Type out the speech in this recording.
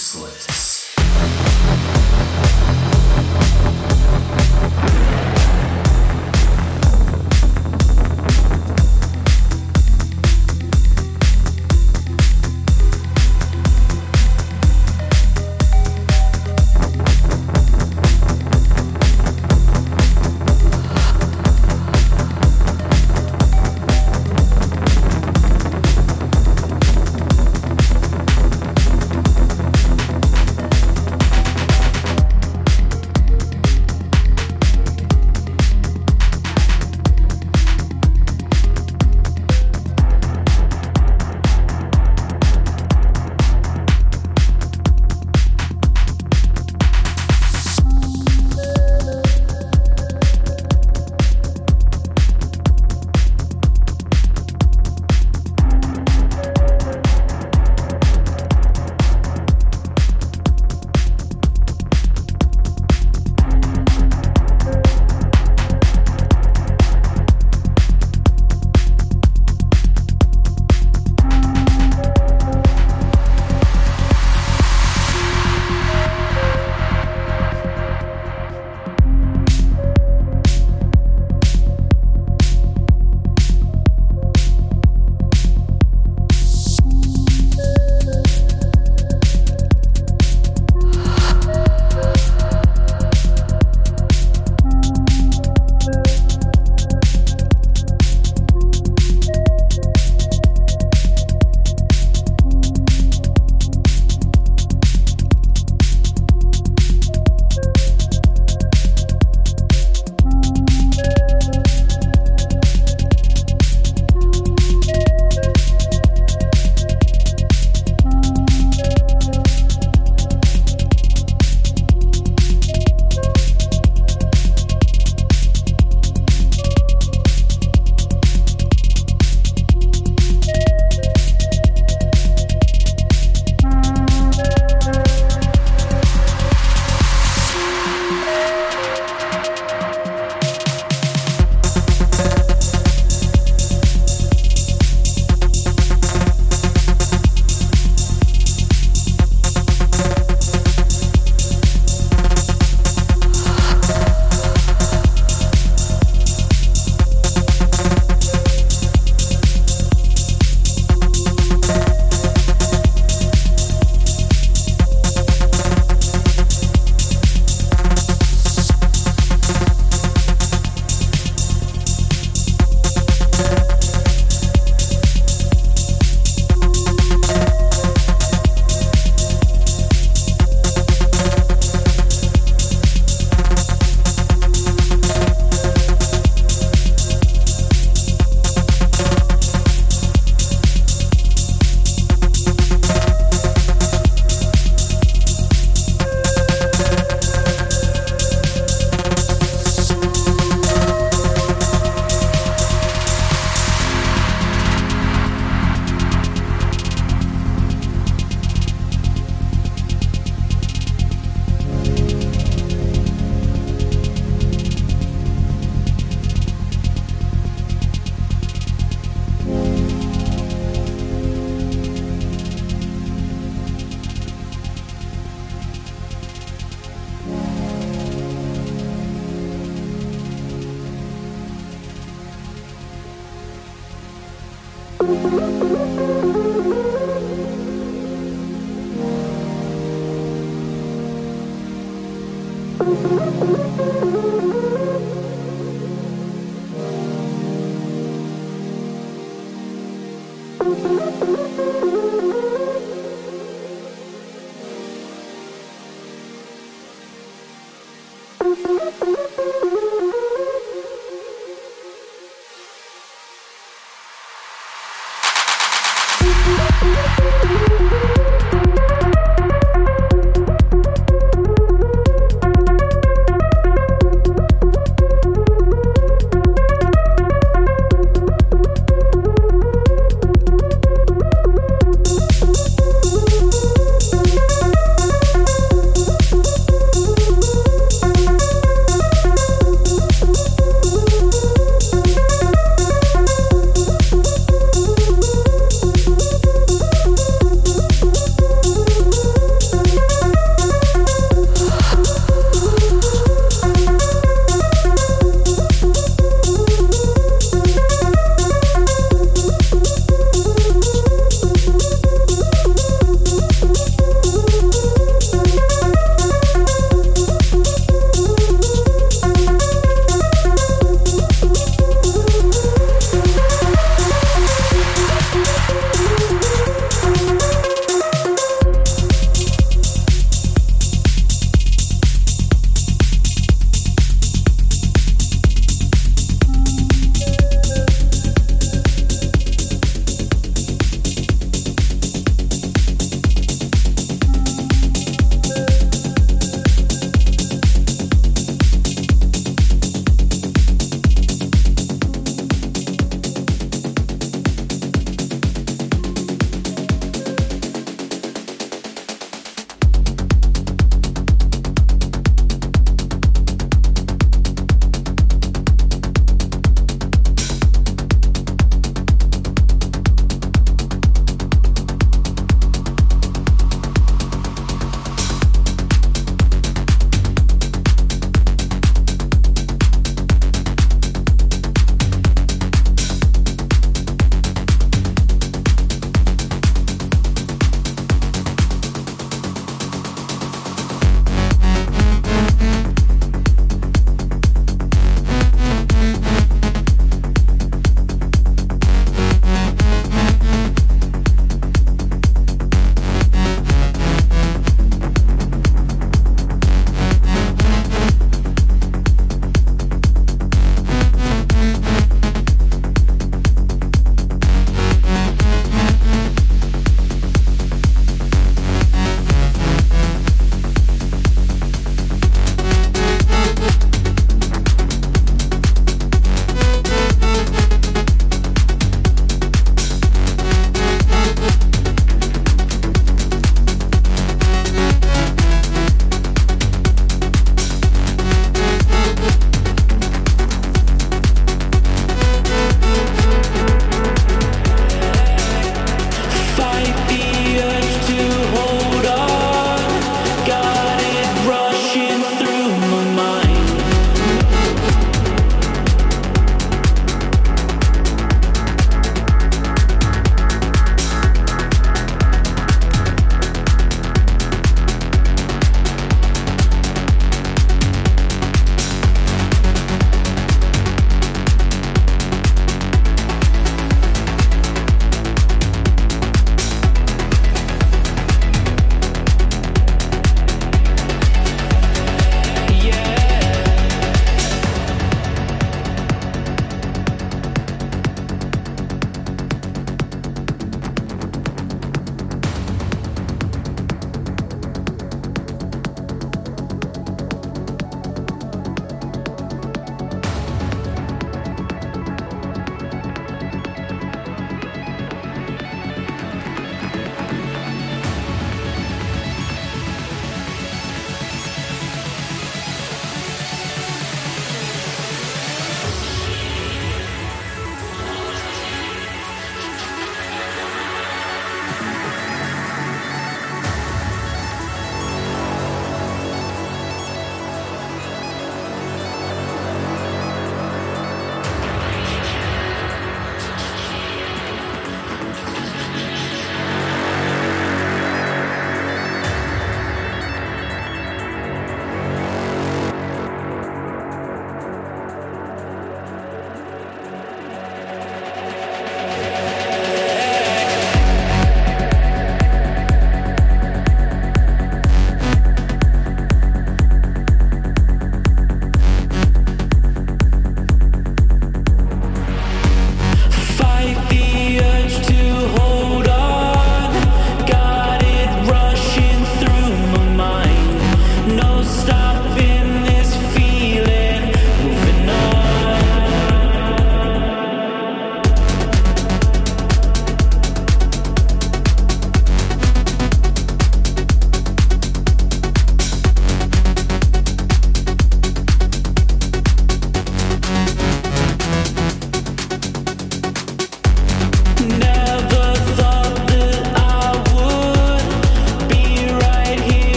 useless.